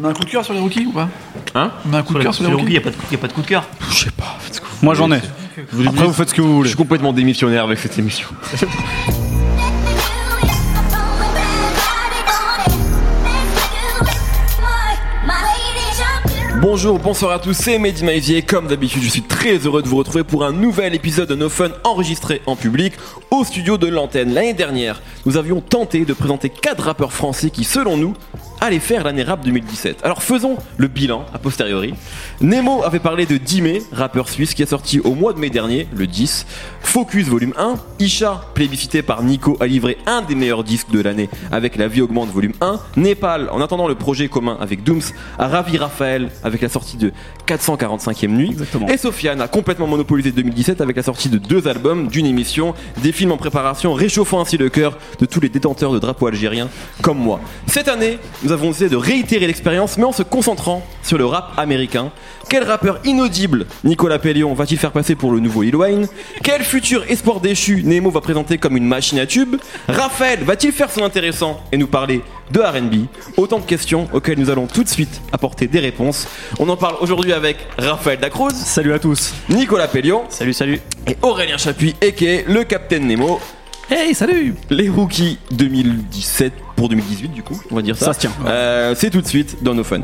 On a un coup de cœur sur les rookies ou pas Hein On a un coup de cœur sur les il rookies n'y a, pas de- y a pas de coup de cœur. Je sais pas. faites ce que vous Moi j'en ai. Vous- Après vous faites ce que vous Je voulez. suis complètement démissionnaire avec cette émission. Bonjour, bonsoir à tous, c'est Mehdi Maizier. Comme d'habitude, je suis très heureux de vous retrouver pour un nouvel épisode de No Fun enregistré en public au studio de l'antenne. L'année dernière, nous avions tenté de présenter quatre rappeurs français qui, selon nous, allaient faire l'année rap 2017. Alors faisons le bilan a posteriori. Nemo avait parlé de Dime, rappeur suisse qui est sorti au mois de mai dernier, le 10. Focus volume 1. Isha, plébiscité par Nico, a livré un des meilleurs disques de l'année avec La vie augmente volume 1. Népal, en attendant le projet commun avec Dooms, a ravi Raphaël avec la sortie de 445e nuit. Exactement. Et Sofiane a complètement monopolisé 2017 avec la sortie de deux albums, d'une émission, des films en préparation, réchauffant ainsi le cœur de tous les détenteurs de drapeaux algériens comme moi. Cette année, nous avons essayé de réitérer l'expérience, mais en se concentrant sur le rap américain. Quel rappeur inaudible Nicolas Pellion va-t-il faire passer pour le nouveau Lil Wayne? Quel futur espoir déchu Nemo va présenter comme une machine à tube Raphaël va-t-il faire son intéressant et nous parler de R&B Autant de questions auxquelles nous allons tout de suite apporter des réponses. On en parle aujourd'hui avec Raphaël Dacruz, Salut à tous. Nicolas Pellion Salut salut. et Aurélien Chapuis, a.k.a. le Capitaine Nemo. Hey salut. Les rookies 2017 pour 2018 du coup, on va dire ça. Ça se tient. Euh, c'est tout de suite dans nos fun.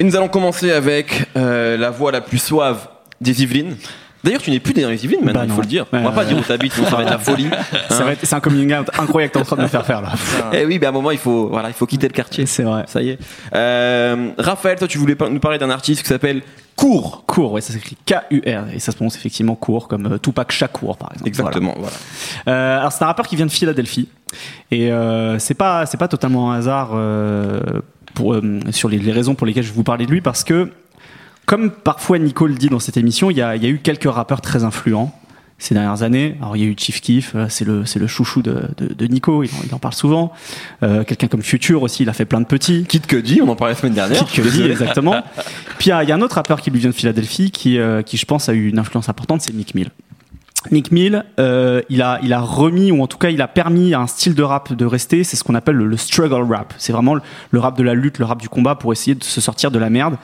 Et nous allons commencer avec euh, la voix la plus suave des Yvelines. D'ailleurs, tu n'es plus dans les Yvelines maintenant, Bah il faut le dire. On va Euh, pas dire où t'habites, sinon ça va être la folie. Ça va être- C'est un coming out incroyable que t'es en train de me faire faire là. Eh oui, mais à un moment, il faut, voilà, il faut quitter le quartier. C'est vrai. Ça y est. Euh, Raphaël, toi, tu voulais nous parler d'un artiste qui s'appelle Court. Court, ouais, ça s'écrit K-U-R et ça se prononce effectivement court comme euh, Tupac Shakur par exemple. Exactement, voilà. Voilà. Euh, alors c'est un rappeur qui vient de Philadelphie et euh, c'est pas c'est pas totalement un hasard euh, pour euh, sur les, les raisons pour lesquelles je vais vous parler de lui parce que comme parfois Nico le dit dans cette émission, il y y a eu quelques rappeurs très influents ces dernières années. Alors il y a eu Chief Keef, euh, c'est le c'est le chouchou de, de, de Nico, il en, il en parle souvent. Euh, Quelqu'un comme Future aussi, il a fait plein de petits. Kid Cudi, on en parlait la semaine dernière. Kid Cudi, exactement. Puis il y, y a un autre rappeur qui lui vient de Philadelphie qui, euh, qui je pense a eu une influence importante, c'est Mick Mill. Mick Mill, euh, il a il a remis ou en tout cas il a permis à un style de rap de rester. C'est ce qu'on appelle le, le struggle rap. C'est vraiment le, rap de la lutte, le rap du combat pour essayer de se sortir de la merde.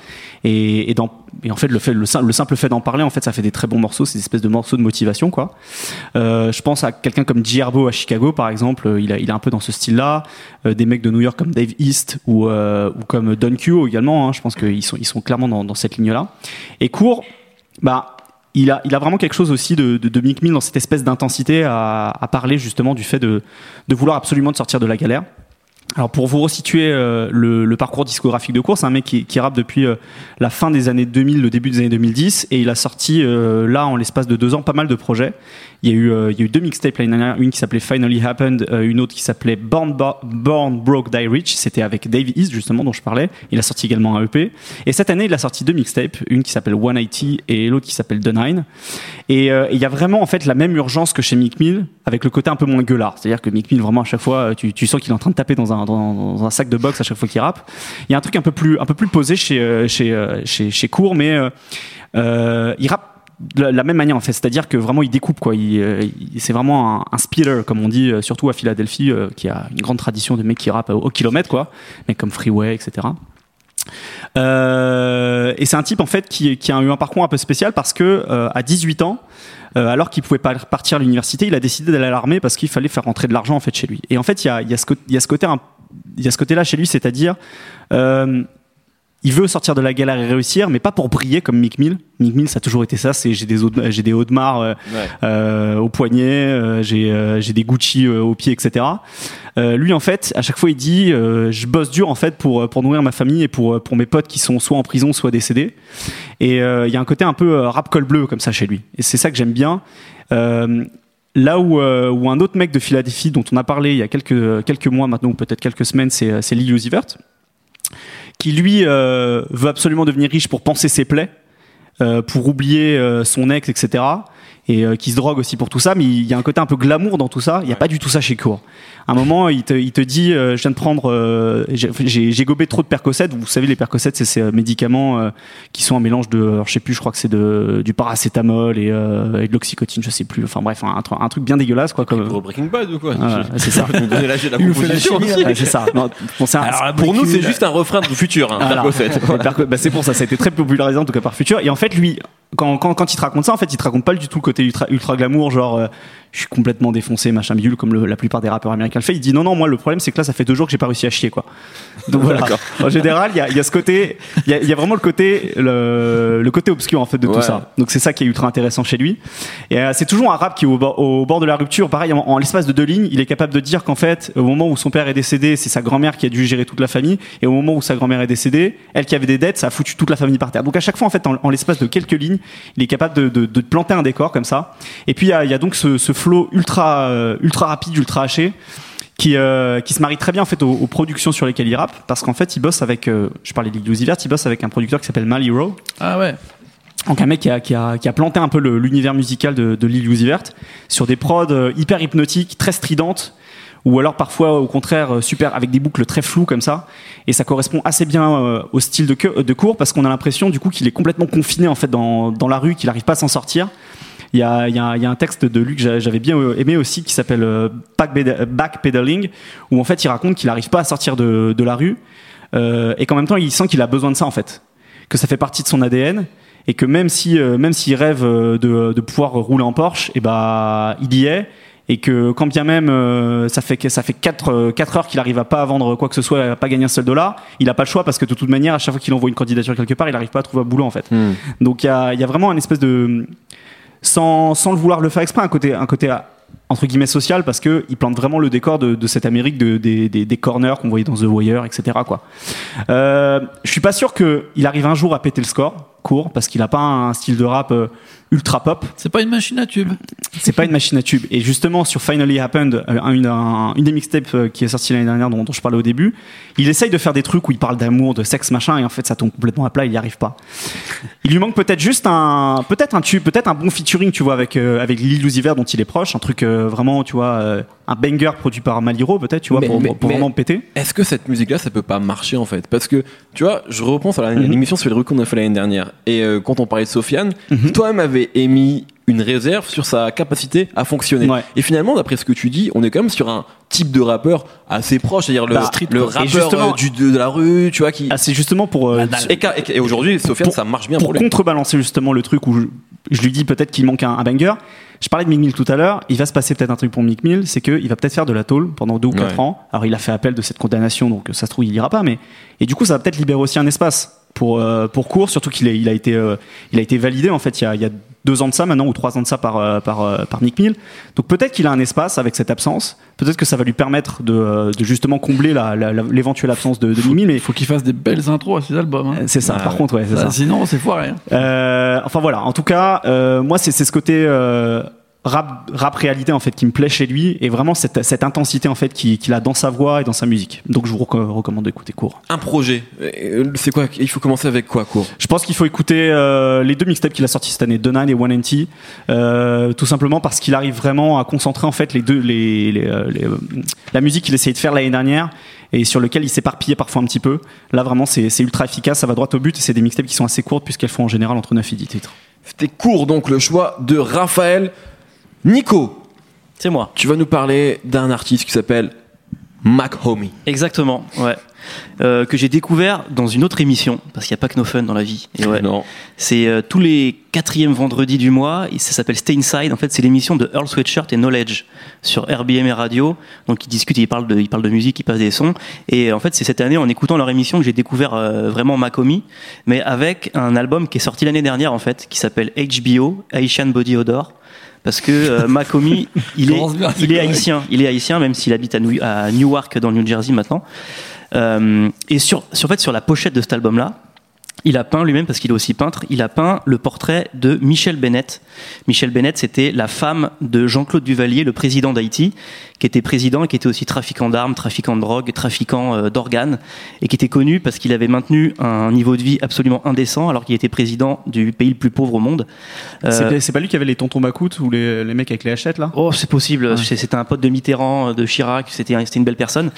Et, et, dans- et en fait le fait le, sim- le simple fait d'en parler en fait ça fait des très bons morceaux. C'est des espèces de morceaux de motivation quoi. Euh, je pense à quelqu'un comme G Herbo à Chicago par exemple. euh, Il a il est un peu dans ce style-là. Euh, des mecs de New York comme Dave East ou euh, ou comme Don Q également. hein. Je pense qu'ils sont ils sont clairement dans, dans cette ligne-là. Et court, bah il a, il a vraiment quelque chose aussi de, de, de Mick Mill dans cette espèce d'intensité à, parler justement du fait de, de vouloir absolument de sortir de la galère. Alors pour vous resituer euh, le, parcours discographique de cours, c'est un mec qui, qui rappe depuis euh, la fin des années 2000, le début des années 2010, et il a sorti euh, là en l'espace de deux ans pas mal de projets. Il y a eu, euh, il y a eu deux mixtapes l'année dernière, une qui s'appelait Finally Happened, euh, une autre qui s'appelait Born, Bo- Born Broke Die Rich, c'était avec Dave East justement dont je parlais. Il a sorti également un EP. Et cette année il a sorti deux mixtapes, une qui s'appelle 180 et l'autre qui s'appelle The Nine. Et euh, et il y a vraiment en fait la même urgence que chez Mick Mill, avec le côté un peu moins gueulard. C'est-à-dire que Mick Mill vraiment à chaque fois, tu, tu sens qu'il est en train de taper dans un, dans, un sac de boxe à chaque fois qu'il rappe. Il y a un truc un peu plus, un peu plus posé chez chez chez, chez Court, mais euh, il rappe de la, même manière en fait, c'est-à-dire que vraiment il découpe quoi. Il, euh, c'est vraiment un, un spitter comme on dit, euh, surtout à Philadelphie, euh, qui a une grande tradition de mecs qui rappent au, kilomètre quoi, mecs comme Freeway, etc. Et c'est un type en fait qui, qui a eu un parcours un peu spécial parce que à 18 ans, alors qu'il pouvait pas partir à l'université, il a décidé d'aller à l'armée parce qu'il fallait faire rentrer de l'argent en fait chez lui. Et en fait, il y a, y ce, côté, il y a ce côté-là chez lui, c'est-à-dire il veut sortir de la galère et réussir, mais pas pour briller comme Mick Mill. Mick Mill, ça a toujours été ça. C'est j'ai des j'ai des Audemars euh, Ouais. euh, au poignet, euh, j'ai euh, j'ai des Gucci euh, aux pieds, etc. Euh, lui, en fait, à chaque fois, il dit euh, je bosse dur en fait pour pour nourrir ma famille et pour pour mes potes qui sont soit en prison, soit décédés. Et euh, il y a un côté un peu rap col bleu comme ça chez lui. Et c'est ça que j'aime bien. Euh, Là où, où un autre mec de Philadelphie dont on a parlé il y a quelques, quelques mois maintenant, ou peut-être quelques semaines, c'est c'est Lee Uzi Vert, qui lui euh, veut absolument devenir riche pour penser ses plaies, euh, pour oublier euh, son ex, etc. et euh, qui se drogue aussi pour tout ça, mais il y a un côté un peu glamour dans tout ça. Il n'y a pas du tout ça chez Cour. À un moment, il te, il te dit, euh, je viens de prendre, euh, j'ai- j'ai j'ai gobé trop de Percocet. Vous savez, les Percocet, c'est ces médicaments euh, qui sont un mélange de, alors, je sais plus, je crois que c'est de du paracétamol et, euh, et de l'oxycotine, je sais plus. Enfin bref, un, tr- un truc bien dégueulasse quoi. Comme, Pour Breaking Bad ou quoi c'est ça. C'est ça. Non, bon, un- Alors, Pour nous, c'est juste un refrain du futur, hein, Voilà. Percocet. Bah, c'est pour ça, ça a été très popularisé en tout cas par Future. Et en fait, lui, quand, quand, quand il te raconte ça, en fait, il te raconte pas du tout le côté ultra, ultra glamour, genre euh, je suis complètement défoncé, machin bidule, comme le- la plupart des rappeurs américains le fait. Il dit non, non, moi le problème c'est que là, ça fait deux jours que j'ai pas réussi à chier, quoi. Donc voilà. En général, il y a, y a ce côté, il y y a vraiment le côté, le, le côté obscur en fait de Ouais. tout ça. Donc c'est ça qui est ultra intéressant chez lui. Et euh, c'est toujours un rap qui est au bord, au bord de la rupture. Pareil, en, en l'espace de deux lignes, il est capable de dire qu'en fait, au moment où son père est décédé, c'est sa grand-mère qui a dû gérer toute la famille. Et au moment où sa grand-mère est décédée, elle qui avait des dettes, ça a foutu toute la famille par terre. Donc à chaque fois, en fait, en, en l'espace de quelques lignes, il est capable de, de, de planter un décor comme ça. Et puis il y a, il y a donc ce, ce flow ultra, euh, ultra rapide, ultra haché. Qui, euh, qui se marie très bien en fait aux, aux productions sur lesquelles il rappe parce qu'en fait il bosse avec euh, je parlais de Lil il bosse avec un producteur qui s'appelle Mal Hero Ah ouais. donc un mec qui a, qui a, qui a planté un peu l'univers musical de, de Lil Uzi Vert sur des prods hyper hypnotiques, très stridentes, ou alors parfois au contraire euh, super avec des boucles très floues comme ça. Et ça correspond assez bien euh, au style de, cours parce qu'on a l'impression du coup qu'il est complètement confiné en fait dans, dans la rue, qu'il n'arrive pas à s'en sortir. Il y, a, il, y a, un texte de lui que j'a- j'avais bien euh, aimé aussi qui s'appelle Backped- Backpedaling où en fait il raconte qu'il n'arrive pas à sortir de, de la rue et qu'en même temps il sent qu'il a besoin de ça en fait que ça fait partie de son ADN et que même si même s'il rêve de, de pouvoir rouler en Porsche et bah il y est et que quand bien même euh, ça fait ça fait 4 quatre heures qu'il arrive à pas vendre quoi que ce soit à pas gagner un seul dollar il a pas le choix parce que de toute manière à chaque fois qu'il envoie une candidature quelque part il arrive pas à trouver un boulot en fait Hmm. donc il y a, il y a vraiment un espèce de sans, sans le vouloir le faire exprès un côté un côté entre guillemets social parce que il plante vraiment le décor de, de cette Amérique de, des, des, des corners qu'on voyait dans The Wire etc quoi euh, je suis pas sûr que il arrive un jour à péter le score court parce qu'il a pas un style de rap euh, ultra pop C'est pas une machine à tube. c'est pas une machine à tube. Et justement, sur Finally Happened, euh, une, un- une des mixtapes euh, qui est sortie l'année dernière, dont, dont je parlais au début, il essaye de faire des trucs où il parle d'amour, de sexe, machin, et en fait, ça tombe complètement à plat, il n'y arrive pas. Il lui manque peut-être juste un, peut-être un tube, peut-être un bon featuring, tu vois, avec, euh, avec Lil Uzi Vert dont il est proche, un truc euh, vraiment, tu vois, euh, un banger produit par Maliro, peut-être, tu vois, Mais- pour, mais- pour mais- vraiment péter. Est-ce que cette musique-là, ça peut pas marcher en fait? Parce que, tu vois, je repense à la- Mhm. l'émission sur les rues qu'on a fait l'année dernière. Et euh, quand on parlait de Sofiane, Mhm. toi-même avait émis une réserve sur sa capacité à fonctionner. Ouais. Et finalement, d'après ce que tu dis, on est quand même sur un type de rappeur assez proche, c'est-à-dire le, Bah, street, le rappeur euh, du, de, de la rue, tu vois, qui. Ah, c'est justement pour, euh, et, qu'a- et- et aujourd'hui, Sofiane, Pour- ça marche bien pour pour lui. contrebalancer justement le truc où je, lui dis peut-être qu'il manque un, un banger. Je parlais de Mick Mill tout à l'heure. Il va se passer peut-être un truc pour Mick Mill, c'est qu'il va peut-être faire de la tôle pendant deux ou quatre Ouais. ans. Alors il a fait appel de cette condamnation, donc ça se trouve il ira pas. Mais et du coup ça va peut-être libérer aussi un espace pour euh, pour court, surtout qu'il il a été euh, il a été validé en fait il y a, il y a deux ans de ça maintenant ou trois ans de ça par euh, par euh, par Nick Mill. Donc peut-être qu'il a un espace avec cette absence. Peut-être que ça va lui permettre de, euh, de justement combler la- la- la- l'éventuelle absence de, de Nick Mill. Mais Il faut qu'il fasse des belles intros à ses albums. hein. c'est ça. Ah par ouais. contre ouais c'est Ça, ça. Sinon, c'est foiré. hein. Euh, enfin voilà, en tout cas, euh, moi c'est c'est ce côté euh, rap, rap réalité en fait qui me plaît chez lui et vraiment cette, cette intensité en fait qu'il qu'il a dans sa voix et dans sa musique. Donc je vous reco- recommande d'écouter court. Un projet. Euh, C'est quoi Il faut commencer avec quoi, court Je pense qu'il faut écouter euh, les deux mixtapes qu'il a sortis cette année, The Nine et One NT, euh, tout simplement parce qu'il arrive vraiment à concentrer en fait les deux, les, les, euh, les, euh, la musique qu'il essayait de faire l'année dernière et sur lequel il s'éparpillait parfois un petit peu. Là vraiment c'est c'est ultra efficace, ça va droit au but et c'est des mixtapes qui sont assez courtes puisqu'elles font en général entre 9 et 10 titres. C'était court donc le choix de Raphaël. Nico, C'est moi. tu vas nous parler d'un artiste qui s'appelle Mac Homie. Exactement, ouais. Euh, que j'ai découvert dans une autre émission, parce qu'il n'y a pas que No Fun dans la vie. Et ouais, Non. c'est euh, tous les quatrièmes vendredis du mois, et ça s'appelle Stay Inside. En fait, c'est l'émission de Earl Sweatshirt et Knowledge sur RBM et Radio. Donc, ils discutent, ils parlent de, ils parlent de musique, ils passent des sons. Et en fait, c'est cette année, en écoutant leur émission, que j'ai découvert euh, vraiment Macomi, mais avec un album qui est sorti l'année dernière, en fait, qui s'appelle HBO, Haitian Body Odor. Parce que euh, Macomi, il est, bien, il est haïtien. Il est haïtien, même s'il habite à, New- à Newark, dans le New Jersey maintenant. Euh, et sur, sur, en fait, sur la pochette de cet album-là, il a peint lui-même, parce qu'il est aussi peintre, il a peint le portrait de Michel Bennett. Michel Bennett, c'était la femme de Jean-Claude Duvalier, le président d'Haïti, qui était président et qui était aussi trafiquant d'armes, trafiquant de drogue, trafiquant euh, d'organes, et qui était connu parce qu'il avait maintenu un niveau de vie absolument indécent alors qu'il était président du pays le plus pauvre au monde. Euh, C'est pas lui qui avait les tontons macoutes ou les, les mecs avec les hachettes là? Oh, c'est possible. C'était un pote de Mitterrand, de Chirac. C'était c'était une belle personne.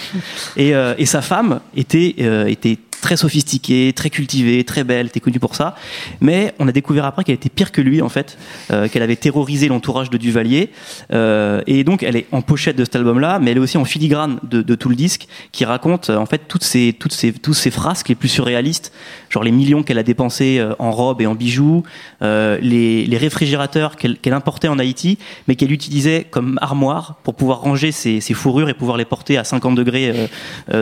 Et, euh, et sa femme était euh, était très sophistiquée, très cultivée, très belle, était connue pour ça. Mais on a découvert après qu'elle était pire que lui en fait, euh, qu'elle avait terrorisé l'entourage de Duvalier. Euh, et donc elle est en pochette de cet album-là, mais elle est aussi en filigrane de, tout le disque, qui raconte euh, en fait toutes ces toutes ces tous ces frasques les plus surréalistes, genre les millions qu'elle a dépensés en robes et en bijoux, les, réfrigérateurs qu'elle importait en Haïti, mais qu'elle utilisait comme armoire pour pouvoir ranger ses, ses fourrures et pouvoir les porter à 50 degrés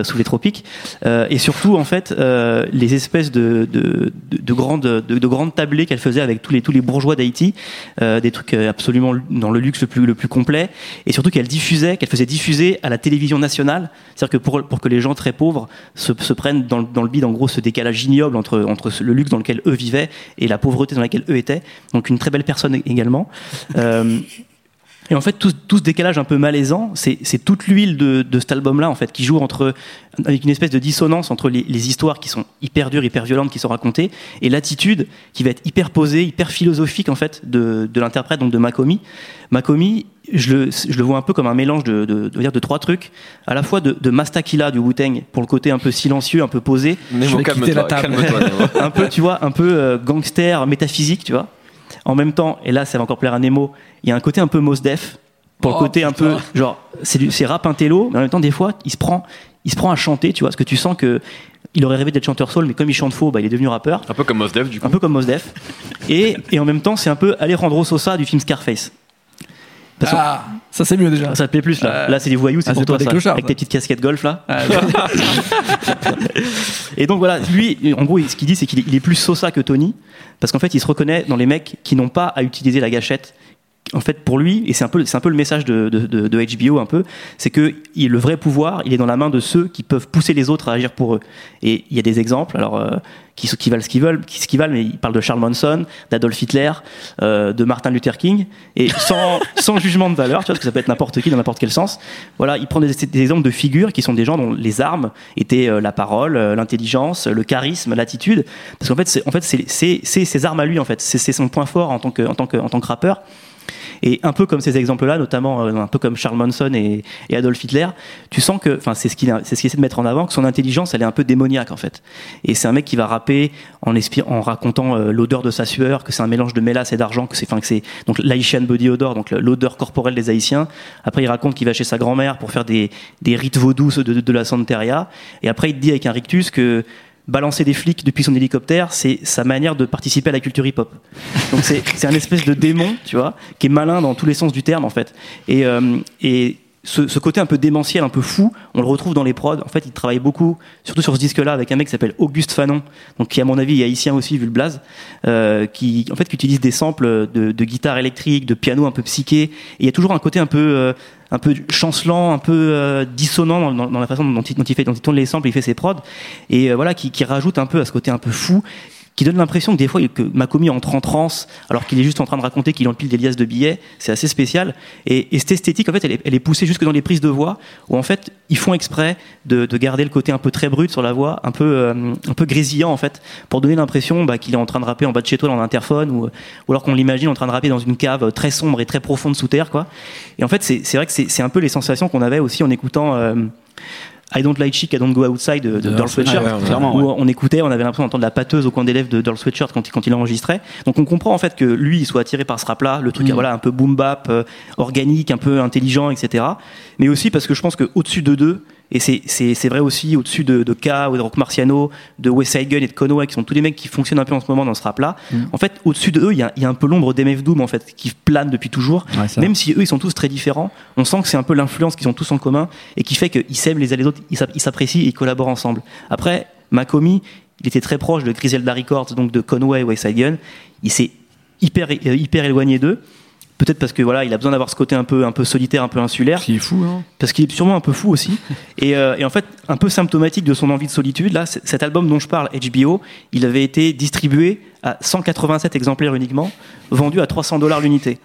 sous les tropiques. Et surtout, en fait, euh, les espèces de, de, de, de grandes, de, de grandes tablées qu'elle faisait avec tous les, tous les bourgeois d'Haïti, euh, des trucs euh, absolument dans le luxe le plus, le plus complet, et surtout qu'elle diffusait, qu'elle faisait diffuser à la télévision nationale, c'est-à-dire que pour, pour que les gens très pauvres se, prennent dans, dans le bide, en gros, ce décalage ignoble entre, entre le luxe dans lequel eux vivaient et la pauvreté dans laquelle eux étaient. Donc une très belle personne également. et en fait, tout, tout ce décalage un peu malaisant, c'est c'est toute l'huile de, de cet album-là, en fait, qui joue entre, avec une espèce de dissonance entre les, les histoires qui sont hyper dures, hyper violentes, qui sont racontées, et l'attitude qui va être hyper posée, hyper philosophique, en fait, de, de l'interprète, donc de Makomi. Makomi, je le, je le vois un peu comme un mélange de, de, de, de trois trucs, à la fois de, de Mastakila du Wu-Tang, pour le côté un peu silencieux, un peu posé, Nemo, vais quitter la table. un peu, tu vois, un peu euh, gangster, métaphysique, tu vois. En même temps, et là, ça va encore plaire à Nemo, il y a un côté un peu Mos Def, pour le Oh, côté un peu, genre, c'est du- c'est rap intello, mais en même temps, des fois, il se prend, il se prend à chanter, tu vois, parce que tu sens que il aurait rêvé d'être chanteur soul, mais comme il chante faux, bah, il est devenu rappeur, Un peu comme Mos Def, du coup. un peu comme Mos Def. Et, et en même temps, c'est un peu Alejandro Sosa du film Scarface. Ah, ça c'est mieux déjà. ça te plaît plus là. Euh, Là, c'est des voyous, c'est ah, pour toi, ça, clochards, avec ça. tes petites casquettes golf là. Ah, Et donc voilà, lui, en gros, ce qu'il dit, c'est qu'il est, il est plus Sosa que Tony, parce qu'en fait, il se reconnaît dans les mecs qui n'ont pas à utiliser la gâchette. En fait, pour lui, et c'est un peu, c'est un peu le message de, de, de- de HBO un peu, c'est que il- le vrai pouvoir, il est dans la main de ceux qui peuvent pousser les autres à agir pour eux. Et il y a des exemples, alors euh, qui, qui valent ce qu'ils veulent, qui, ce qu'ils valent, mais il parle de Charles Manson, d'Adolf Hitler, euh, de Martin Luther King, et sans, sans jugement de valeur, tu vois, parce que ça peut être n'importe qui dans n'importe quel sens. Voilà, il prend des, des exemples de figures qui sont des gens dont les armes étaient euh, la parole, euh, l'intelligence, le charisme, l'attitude, parce qu'en fait, c'est, en fait, c'est, c'est, c'est ses armes à lui, en fait, c'est, c'est son point fort en tant que, en tant que, en tant que rappeur. Et un peu comme ces exemples-là, notamment euh, un peu comme Charles Manson et, Adolf Hitler, tu sens que, enfin, c'est ce qu'il ce essaie de mettre en avant, que son intelligence, elle est un peu démoniaque en fait. Et c'est un mec qui va rapper en, en racontant euh, l'odeur de sa sueur, que c'est un mélange de mélasse et d'argent, que c'est, enfin, que c'est donc l'Haitian body odor, donc l'odeur corporelle des Haïtiens. Après, il raconte qu'il va chez sa grand-mère pour faire des, des rites vaudous de, de, de la Santeria. Et après, il te dit avec un rictus que balancer des flics depuis son hélicoptère, c'est sa manière de participer à la culture hip-hop. Donc c'est un espèce de démon, tu vois, qui est malin dans tous les sens du terme en fait. Et, euh, et ce, ce côté un peu démentiel, un peu fou, on le retrouve dans les prods. En fait, il travaille beaucoup, surtout sur ce disque-là, avec un mec qui s'appelle Auguste Fanon, donc qui à mon avis est haïtien aussi vu le blaze, euh, qui en fait qui utilise des samples de, de guitare électrique, de piano un peu psyché. Et il y a toujours un côté un peu euh, un peu chancelant, un peu euh, dissonant dans, dans- dans la façon dont il, dont il fait, dont il tourne les samples, il fait ses prods, et euh, voilà, qui, qui rajoute un peu à ce côté un peu fou, qui donne l'impression que des fois que Makomi entre en transe, alors qu'il est juste en train de raconter qu'il empile des liasses de billets, c'est assez spécial. Et, et cette esthétique, en fait, elle est, poussée jusque dans les prises de voix, où en fait ils font exprès de, de garder le côté un peu très brut sur la voix, un peu euh, un peu grésillant en fait, pour donner l'impression bah, qu'il est en train de rapper en bas de chez toi dans l'interphone, ou, ou alors qu'on l'imagine en train de rapper dans une cave très sombre et très profonde sous terre, quoi. Et en fait, c'est vrai que c'est un peu les sensations qu'on avait aussi en écoutant. euh, I Don't Like Chic, I Don't Go Outside de, de Earl Sweatshirt, ouais, ouais, clairement, où on écoutait, on avait l'impression d'entendre la pâteuse au coin des lèvres de Earl Sweatshirt quand, il- quand il enregistrait. Donc on comprend en fait que lui, il soit attiré par ce rap-là, le truc Mm. voilà un peu boom bap, euh, organique, un peu intelligent, etc. Mais aussi parce que je pense qu'au-dessus de deux, et c'est- vrai aussi au-dessus de, de K ou de Rock Marciano, de West Side Gun et de Conway, qui sont tous les mecs qui fonctionnent un peu en ce moment dans ce rap-là. Mm. En fait, au-dessus de eux, il y y a un peu l'ombre d'MF Doom en fait, qui plane depuis toujours. Ouais. Même si eux, ils sont tous très différents, on sent que c'est un peu l'influence qu'ils ont tous en commun et qui fait qu'ils s'aiment les uns les autres, ils s'app- ils s'apprécient et ils collaborent ensemble. Après, Makomi, il était très proche de Griselda Records, donc de Conway et West Side Gun. Il s'est hyper, euh, hyper éloigné d'eux. Peut-être parce que voilà, il a besoin d'avoir ce côté un peu, un peu solitaire, un peu insulaire. Qui est fou, hein. parce qu'il est sûrement un peu fou aussi. Et, euh, et en fait, un peu symptomatique de son envie de solitude, là, cet album dont je parle, HBO, il avait été distribué à 187 exemplaires uniquement, vendu à 300 dollars l'unité.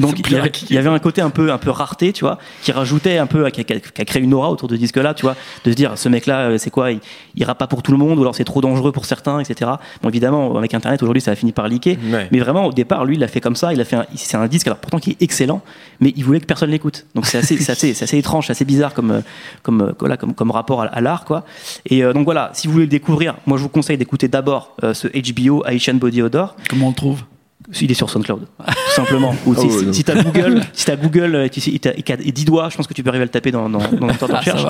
Donc il y, avait, plaque. il y avait un côté un peu un peu rareté, tu vois, qui rajoutait un peu, qui a, qui créé une aura autour de ce disque-là, tu vois, de se dire ce mec-là, euh, c'est quoi, il ira pas pour tout le monde, ou alors c'est trop dangereux pour certains, etc. Bon, évidemment, avec Internet aujourd'hui, ça a fini par Ouais. mais vraiment au départ, lui, il l'a fait comme ça. Il a fait, un- c'est un disque alors pourtant qui est excellent, mais il voulait que personne l'écoute. Donc c'est assez, c'est assez, c'est assez étrange, c'est assez bizarre comme, euh, comme, euh, voilà, comme, comme rapport à, à l'art, quoi. Et euh, donc voilà, si vous voulez le découvrir, moi je vous conseille d'écouter d'abord euh, ce HBO Haitian Body Odor. Comment on le trouve? Il est sur SoundCloud, tout simplement. Ou Ah si, ouais, si- si t'as Google, si t'as Google et tu sais- et t'as- et qu'à- et 10 doigts, je pense que tu peux arriver à le taper dans, de Ah, recherche.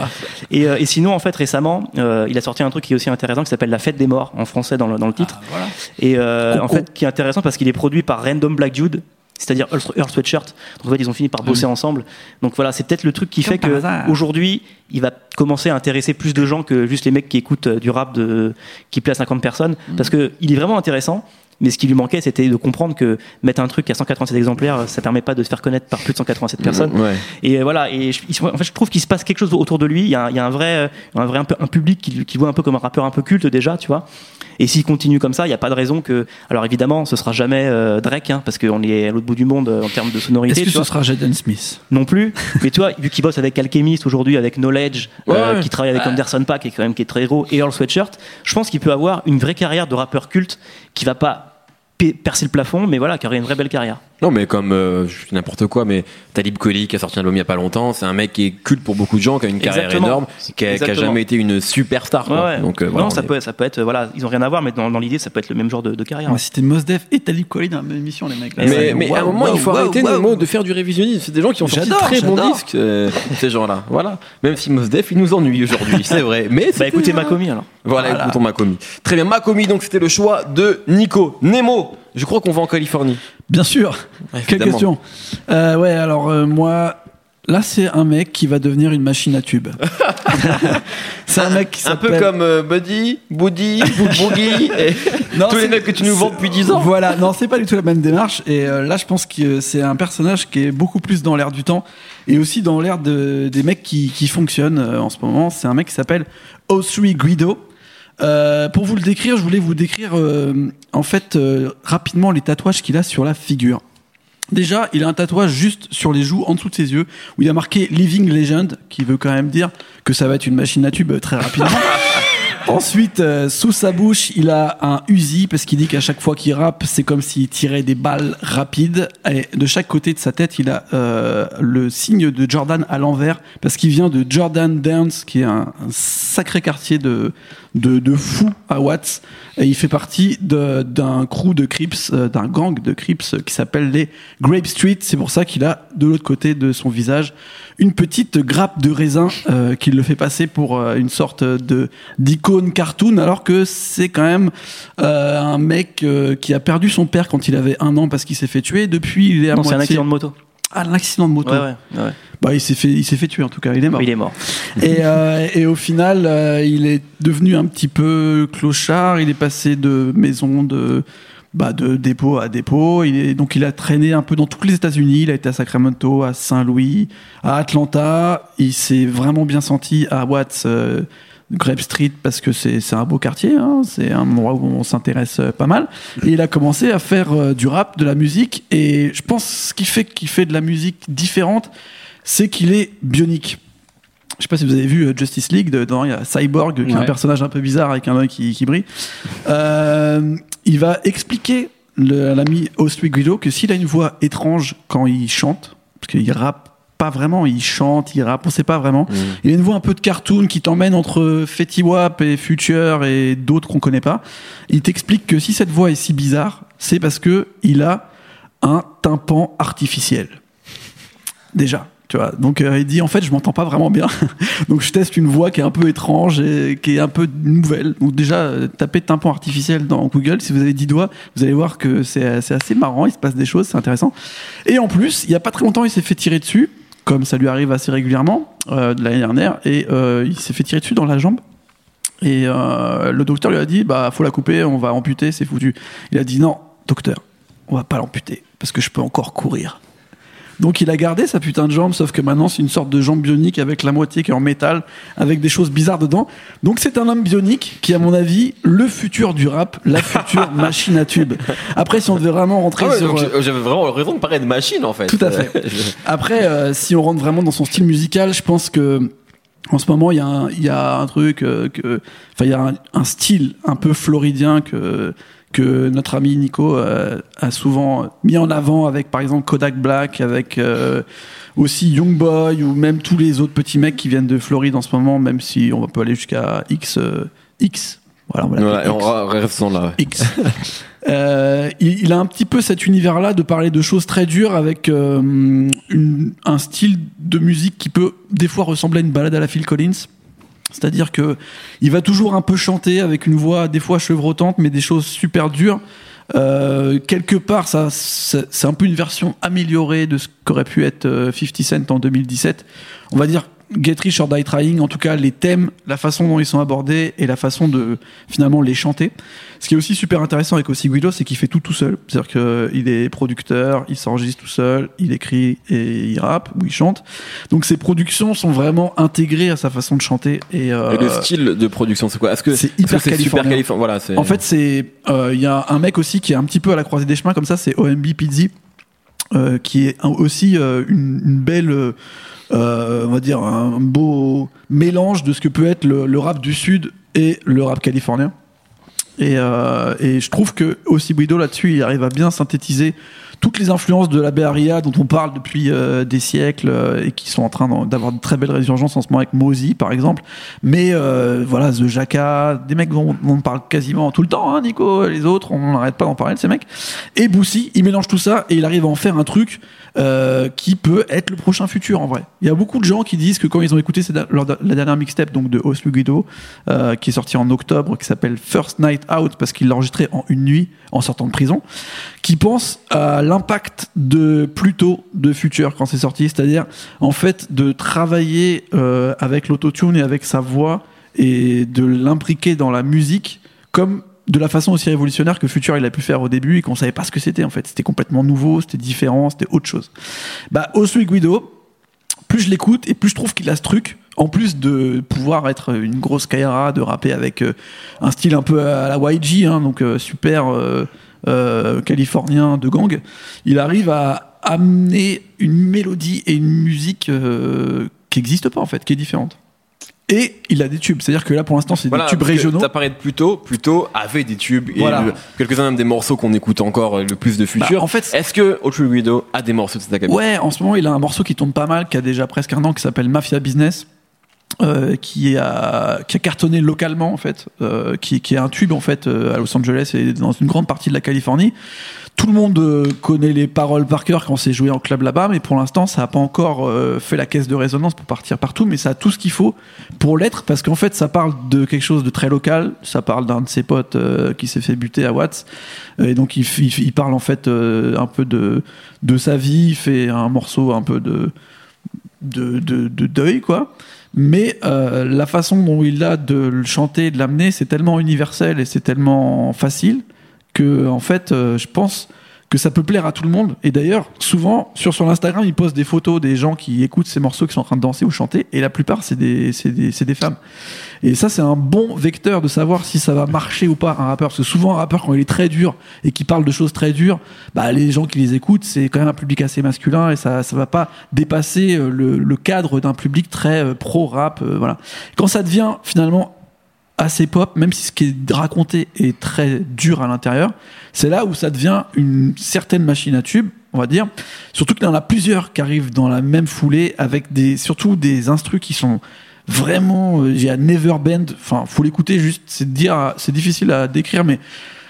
Et, euh, et sinon, en fait, récemment, euh, il a sorti un truc qui est aussi intéressant qui s'appelle La Fête des Morts en français dans le, dans le titre. Ah, voilà. Et euh, en fait, qui est intéressant parce qu'il est produit par Random Black Dude, c'est-à-dire Earl Sweatshirt. Donc en fait, ils ont fini par bosser ensemble. Donc voilà, c'est peut-être le truc qui Comme fait que aujourd'hui, il va commencer à intéresser plus de gens que juste les mecs qui écoutent du rap de qui plaît à 50 personnes, parce que il est vraiment intéressant. Mais ce qui lui manquait, c'était de comprendre que mettre un truc à 187 exemplaires, ça permet pas de se faire connaître par plus de 187 personnes. Ouais. Et euh, voilà, et je, en fait, je trouve qu'il se passe quelque chose autour de lui. Il y a, un- il y a un vrai, euh, un vrai un, peu, un public qui, qui voit un peu comme un rappeur un peu culte déjà, tu vois. Et s'il continue comme ça, il n'y a pas de raison que. Alors évidemment, ce sera jamais euh, Drake, hein, parce qu'on est à l'autre bout du monde euh, en termes de sonorité. Est-ce que tu ce vois. sera Jaden Smith? Non plus. Mais tu vois, vu qu'il bosse avec Alchemist aujourd'hui, avec Knowledge, Ouais, euh, ouais. qui travaille avec Anderson Paak, qui est quand même qui est très gros, et Earl Sweatshirt, je pense qu'il peut avoir une vraie carrière de rappeur culte qui va pas percer le plafond, mais voilà, qui aurait une vraie belle carrière. Non, mais comme euh, je fais n'importe quoi, mais Talib Kweli qui a sorti un album il y a pas longtemps, c'est un mec qui est culte pour beaucoup de gens, qui a une carrière Exactement. énorme, qui a, qui a jamais été une superstar. quoi. Ouais, ouais. Donc, euh, voilà, non, on ça est- peut, ça peut être, voilà, ils ont rien à voir, mais dans, dans l'idée, ça peut être le même genre de, de carrière. On va citer Mos Def et Talib Kweli dans la même émission, les mecs. là. Mais, à un moment, il faut waouh, arrêter waouh. de faire du révisionnisme. C'est des gens qui ont sorti de très bons disques, euh, ces gens-là. Voilà. Même si Mos Def, il nous ennuie aujourd'hui, c'est vrai. Mais Bah écoutez Makomi alors. Voilà, Voilà. écoutons Makomi. Très bien, Makomi, donc c'était le choix de Nico. Nemo, je crois qu'on va en Californie. Bien sûr. Quelle question Euh, Ouais, alors euh, moi, là, c'est un mec qui va devenir une machine à tube. c'est un mec qui Un peu comme euh, Buddy, Woody, Boogie, et Non, tous les mecs que tu nous vends depuis 10 ans. Voilà, non, c'est pas du tout la même démarche. Et euh, là, je pense que c'est un personnage qui est beaucoup plus dans l'air du temps et aussi dans l'air de, des mecs qui, qui fonctionnent en ce moment. C'est un mec qui s'appelle O3 Guido. Euh, pour vous le décrire, je voulais vous décrire euh, en fait euh, rapidement les tatouages qu'il a sur la figure. Déjà, il a un tatouage juste sur les joues, en dessous de ses yeux, où il a marqué Living Legend, qui veut quand même dire que ça va être une machine à tube euh, très rapidement. Ensuite, euh, sous sa bouche, il a un Uzi parce qu'il dit qu'à chaque fois qu'il rappe, c'est comme s'il tirait des balles rapides. Et de chaque côté de sa tête, il a euh, le signe de Jordan à l'envers parce qu'il vient de Jordan Downs, qui est un, un sacré quartier de de, de fous à Watts. Et il fait partie de- d'un crew de Crips, euh, d'un gang de Crips qui s'appelle les Grape Street. C'est pour ça qu'il a de l'autre côté de son visage une petite grappe de raisin euh, qui le fait passer pour euh, une sorte de d'icône cartoon, alors que c'est quand même euh, un mec euh, qui a perdu son père quand il avait un an parce qu'il s'est fait tuer. Depuis, il est à Non, c'est un moitié. accident de moto. Ah, un accident de moto. Ouais, ouais, ouais. Bah, il s'est fait, il s'est fait tuer en tout cas. Il est mort. Il est mort. Et, euh, et au final, euh, il est devenu un petit peu clochard. Il est passé de maison de bah, de dépôt à dépôt. Il est, donc il a traîné un peu dans tous les États-Unis. Il a été à Sacramento, à Saint-Louis, à Atlanta. Il s'est vraiment bien senti à Watts. euh, Grape Street parce que c'est c'est un beau quartier, hein, c'est un endroit où on s'intéresse euh, pas mal. Et il a commencé à faire euh, du rap, de la musique. Et je pense ce qui fait qu'il fait de la musique différente, c'est qu'il est bionique. Je sais pas si vous avez vu euh, Justice League, dedans il y a Cyborg, qui est un personnage un peu bizarre avec un œil qui, qui brille. Euh, il va expliquer le- à l'ami Ostwick Guido que s'il a une voix étrange quand il chante, parce qu'il rappe pas vraiment, il chante, il rappe, on sait pas vraiment. Il a une voix un peu de cartoon qui t'emmène entre Fetty Wap et Future et d'autres qu'on connaît pas. Il t'explique que si cette voix est si bizarre, c'est parce que il a un tympan artificiel. Déjà, tu vois. Donc euh, il dit en fait je m'entends pas vraiment bien. Donc je teste une voix qui est un peu étrange et qui est un peu nouvelle. Donc déjà euh, tapez tympan artificiel dans Google si vous avez 10 doigts, vous allez voir que c'est c'est assez marrant, il se passe des choses, c'est intéressant. Et en plus, il y a pas très longtemps, il s'est fait tirer dessus comme ça lui arrive assez régulièrement euh, de l'année dernière et euh, il s'est fait tirer dessus dans la jambe. Et euh, le docteur lui a dit bah faut la couper, on va amputer, c'est foutu. Il a dit non, docteur, on va pas l'amputer parce que je peux encore courir. Donc il a gardé sa putain de jambe, sauf que maintenant c'est une sorte de jambe bionique avec la moitié qui est en métal, avec des choses bizarres dedans. Donc c'est un homme bionique qui, à mon avis, le futur du rap, la future machine à tube. Après, si on devait vraiment rentrer Ah ouais, sur... euh, j'ai- j'avais vraiment raison de parler de machine en fait. Tout à fait. Euh, Après, euh, si on rentre vraiment dans son style musical, je pense que en ce moment, il y a un, il y a un truc euh, que, enfin, il y a un, un style un peu floridien que que notre ami Nico euh, a souvent mis en avant avec, par exemple, Kodak Black, avec euh, aussi Young Boy ou même tous les autres petits mecs qui viennent de Floride en ce moment, même si on peut aller jusqu'à X, euh, X. Voilà, on Voilà, on X. restons là. ouais. X. Il, il a un petit peu cet univers-là de parler de choses très dures avec une- un style de musique qui peut des fois ressembler à une balade à la Phil Collins. C'est-à-dire que il va toujours un peu chanter avec une voix des fois chevrotante, mais des choses super dures. Euh, quelque part, ça, c'est un peu une version améliorée de ce qu'aurait pu être euh, 50 Cent en 2017. On va dire Get Rich or Die Trying, en tout cas les thèmes, la façon dont ils sont abordés et la façon de finalement les chanter. Ce qui est aussi super intéressant avec Ossi Guido, c'est qu'il fait tout tout seul. C'est-à-dire qu'il est producteur, il s'enregistre tout seul, il écrit et il rappe ou il chante. Donc ses productions sont vraiment intégrées à sa façon de chanter. Et, euh, Et le style de production, c'est quoi? Est-ce que c'est que hyper super californien. Voilà. En fait, c'est euh, il y a un mec aussi qui est un petit peu à la croisée des chemins comme ça, c'est OMB Pizzi, euh, qui est un- aussi euh, une, une belle, euh, on va dire un beau mélange de ce que peut être le, rap du sud et le rap californien. Et, euh, et je trouve que aussi Guido là-dessus, il arrive à bien synthétiser toutes les influences de la Bay Area dont on parle depuis euh, des siècles euh, et qui sont en train d'avoir de très belles résurgences en ce moment avec Mozy par exemple. Mais euh, voilà, The Jacka, des mecs dont on parle quasiment tout le temps, hein, Nico, les autres, on n'arrête pas d'en parler de ces mecs. Et Boussy, il mélange tout ça et il arrive à en faire un truc qui peut être le prochain futur en vrai. Il y a beaucoup de gens qui disent que quand ils ont écouté la dernière mixtape donc de Oslu Guido, qui est sorti en octobre, qui s'appelle First Night Out parce qu'il l'a enregistré en une nuit en sortant de prison, qui pensent à l'impact de Pluto de Future quand c'est sorti, c'est-à-dire en fait de travailler euh, avec l'autotune et avec sa voix et de l'imbriquer dans la musique comme de la façon aussi révolutionnaire que Future il a pu faire au début et qu'on savait pas ce que c'était en fait. C'était complètement nouveau, c'était différent, c'était autre chose. Bah, Osui Guido, plus je l'écoute et plus je trouve qu'il a ce truc. En plus de pouvoir être une grosse Kaira, de rapper avec euh, un style un peu à la YG, hein, donc euh, super euh, euh, californien de gang, il arrive à amener une mélodie et une musique euh, qui n'existe pas en fait, qui est différente. Et il a des tubes, c'est-à-dire que là pour l'instant c'est Voilà, des tubes régionaux. T'as parlé de Pluto, Pluto avait des tubes et Voilà. quelques-uns même des morceaux qu'on écoute encore euh, le plus de Bah, futur. en fait, Est-ce que Ocho Guido a des morceaux de cet acabit? Ouais, en ce moment, il a un morceau qui tourne pas mal, qui a déjà presque un an, qui s'appelle Mafia Business. Euh, qui a qui a cartonné localement en fait euh, qui, qui est un tube en fait euh, à Los Angeles et dans une grande partie de la Californie. Tout le monde euh, connaît les paroles par cœur quand c'est joué en club là-bas mais pour l'instant ça a pas encore euh, fait la caisse de résonance pour partir partout mais ça a tout ce qu'il faut pour l'être parce qu'en fait ça parle de quelque chose de très local. Ça parle d'un de ses potes euh, qui s'est fait buter à Watts. Et donc il, il, il parle en fait un peu de de sa vie. Il fait un morceau un peu de de, de, de deuil, quoi. Mais euh, la façon dont il a de le chanter, de l'amener, c'est tellement universel et c'est tellement facile que, en fait, euh, je pense que ça peut plaire à tout le monde. Et d'ailleurs, souvent, sur son Instagram, il poste des photos des gens qui écoutent ces morceaux, qui sont en train de danser ou chanter, et la plupart, c'est des, des, des femmes. Et ça, c'est un bon vecteur de savoir si ça va marcher ou pas un rappeur. Parce que souvent, un rappeur, quand il est très dur et qui parle de choses très dures, bah, les gens qui les écoutent, c'est quand même un public assez masculin et ça, ça va pas dépasser euh, le, le cadre d'un public très euh, pro-rap. euh, voilà. Quand ça devient finalement assez pop, même si ce qui est raconté est très dur à l'intérieur, c'est là où ça devient une certaine machine à tube, on va dire. Surtout qu'il y en a plusieurs qui arrivent dans la même foulée avec des, surtout des instrus qui sont vraiment, euh, j'ai à Never Bend, enfin, faut l'écouter juste, c'est dire, c'est difficile à décrire, mais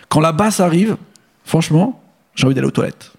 quand la basse arrive, franchement, j'ai envie d'aller aux toilettes.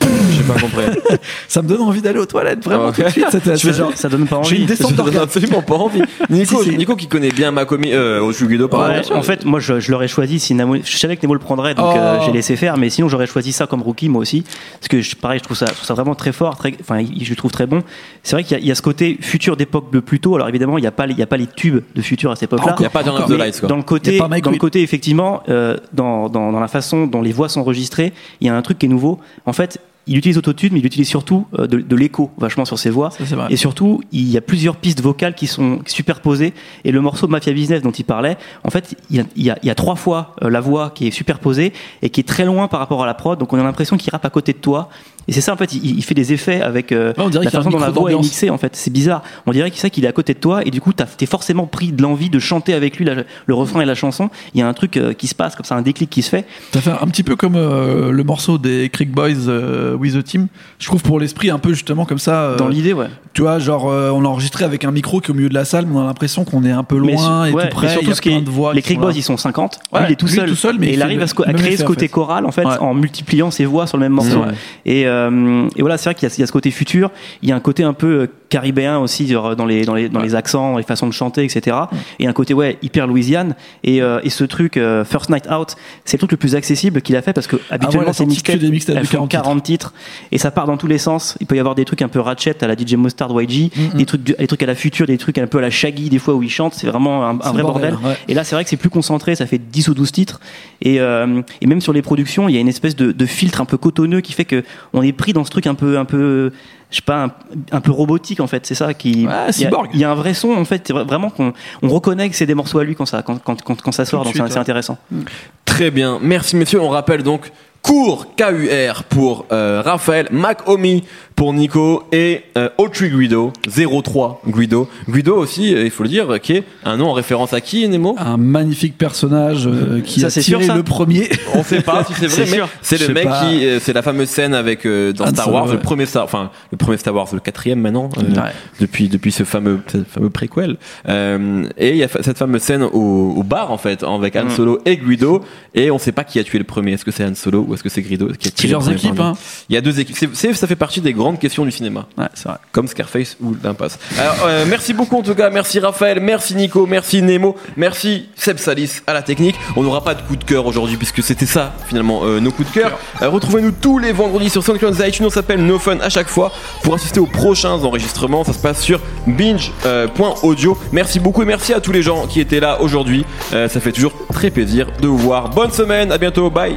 J'ai pas compris. Ça me donne envie d'aller aux toilettes, vraiment Ah, ok. tout de suite. cette- Tu veux, cette- genre, ça donne pas J'ai une envie. descente Ça donne d'organes. absolument pas envie. Nico, Si, si. Nico qui connaît bien Makomi, euh, Osu Guido, par Ouais, en fait, moi, je, je l'aurais choisi si Namo, je savais que Nemo le prendrait, donc Oh. euh, j'ai laissé faire. Mais sinon, j'aurais choisi ça comme rookie, moi aussi, parce que je- pareil, je trouve ça, je trouve ça vraiment très fort, très, enfin, je le trouve très bon. C'est vrai qu'il y, a- il y a ce côté futur d'époque de plus tôt. Alors évidemment, il n'y a pas, les- il y a pas les tubes de futur à cette époque-là. Il n'y a pas of the Mais Lights, quoi. Dans le côté, dans le côté effectivement, euh, dans, dans, dans la façon dont les voix sont enregistrées, il y a un truc qui est nouveau. En fait, il utilise autotune, mais il utilise surtout euh, de, de l'écho vachement sur ses voix. Ça. Et surtout, il y a plusieurs pistes vocales qui sont superposées. Et le morceau Mafia Business dont il parlait, en fait, il y a, il y a- il y a trois fois euh, la voix qui est superposée et qui est très loin par rapport à la prod. Donc on a l'impression qu'il rappe à côté de toi. Et c'est ça, en fait, il, il fait des effets avec euh, Ouais, on dirait la façon dont la voix est mixée. En fait, c'est bizarre. On dirait qu'il sait qu'il est à côté de toi et du coup, t'as- t'es forcément pris de l'envie de chanter avec lui la- le refrain et la chanson. Il y a un truc euh, qui se passe, comme ça, un déclic qui se fait. Ça fait un petit peu comme euh, le morceau des Creek Boys euh, With the Team. Je trouve pour l'esprit un peu justement comme ça. euh, Dans l'idée, ouais. tu vois, genre euh, on a enregistré avec un micro qui est au milieu de la salle, mais on a l'impression qu'on est un peu loin et ouais, tout près. mais surtout il y a ce qui plein est- de voix. les qui Creek. Boys, ils sont 50. Ouais, lui, il est tout lui, seul. tout seul, mais et il arrive à, créer effet, ce en côté fait. choral, en fait, Ouais. en multipliant ses voix sur le même morceau. Et, euh, et voilà, c'est vrai qu'il y, a- il y a ce côté futur. Il y a un côté un peu euh, caribéen aussi dans les, dans les, dans les accents, les façons de chanter, etc. Et un côté, ouais, hyper Louisiane. Et, euh, et ce truc, euh, First Night Out, c'est le truc le plus accessible qu'il a fait parce que Ah ouais, habituellement, il a ces sorti que mixtapes, des mixtapes de font 40 40 titres. Et ça part dans tous les sens. Il peut y avoir des trucs un peu ratchet à la DJ Mustard YG, Mm, des, trucs, des trucs à la future, des trucs un peu à la Shaggy, des fois où il chante. C'est vraiment un, un C'est vrai bordel, bordel. ouais. Et là, c'est vrai que c'est plus concentré, ça fait 10 ou 12 titres. Et, et même sur les productions, il y a une espèce de, de filtre un peu cotonneux qui fait que on est pris dans ce truc un peu, un peu, je sais pas, un, un peu robotique en fait. C'est ça qui. Ouais, il, y a, cyborg. il y a un vrai son en fait, vraiment qu'on on reconnaît que c'est des morceaux à lui quand ça, quand, quand, quand, quand ça sort. Tout Donc c'est ouais. intéressant. Très bien. Merci, messieurs. On rappelle donc cours KUR pour euh, Raphaël, Mac Omi pour Nico et euh, Autry Guido, 03 Guido. Guido aussi, euh, il faut le dire, qui est un nom en référence à qui, Nemo? Un magnifique personnage euh, qui Ça, a c'est tiré sûr, ça le premier. On sait pas si c'est vrai, C'est mais sûr. c'est le mec pas. qui, euh, c'est la fameuse scène avec euh, dans Han Star Wars, le premier Star, enfin le premier Star Wars, le quatrième maintenant, euh, Ouais. depuis depuis ce fameux ce fameux préquel. Euh, et il y a cette fameuse scène au, au bar en fait, avec Han Mm. Solo et Guido, et on sait pas qui a tué le premier. Est-ce que c'est Han Solo ou est-ce que c'est Guido qui a Plusieurs équipes, hein. Il y a deux équipes. C'est- c'est- ça fait partie des grandes questions du cinéma Ouais, c'est vrai. comme Scarface ou l'impasse. Alors, euh, merci beaucoup en tout cas, merci Raphaël, merci Nico, merci Nemo, merci Seb Salis à la technique. On n'aura pas de coup de cœur aujourd'hui puisque c'était ça finalement euh, nos coups de cœur. Euh, Retrouvez-nous tous les vendredis sur SoundCloud iTunes, on s'appelle No Fun à chaque fois pour assister aux prochains enregistrements. Ça se passe sur binge.audio. merci beaucoup et merci à tous les gens qui étaient là aujourd'hui. Euh, ça fait toujours très plaisir de vous voir. Bonne semaine, à bientôt, bye.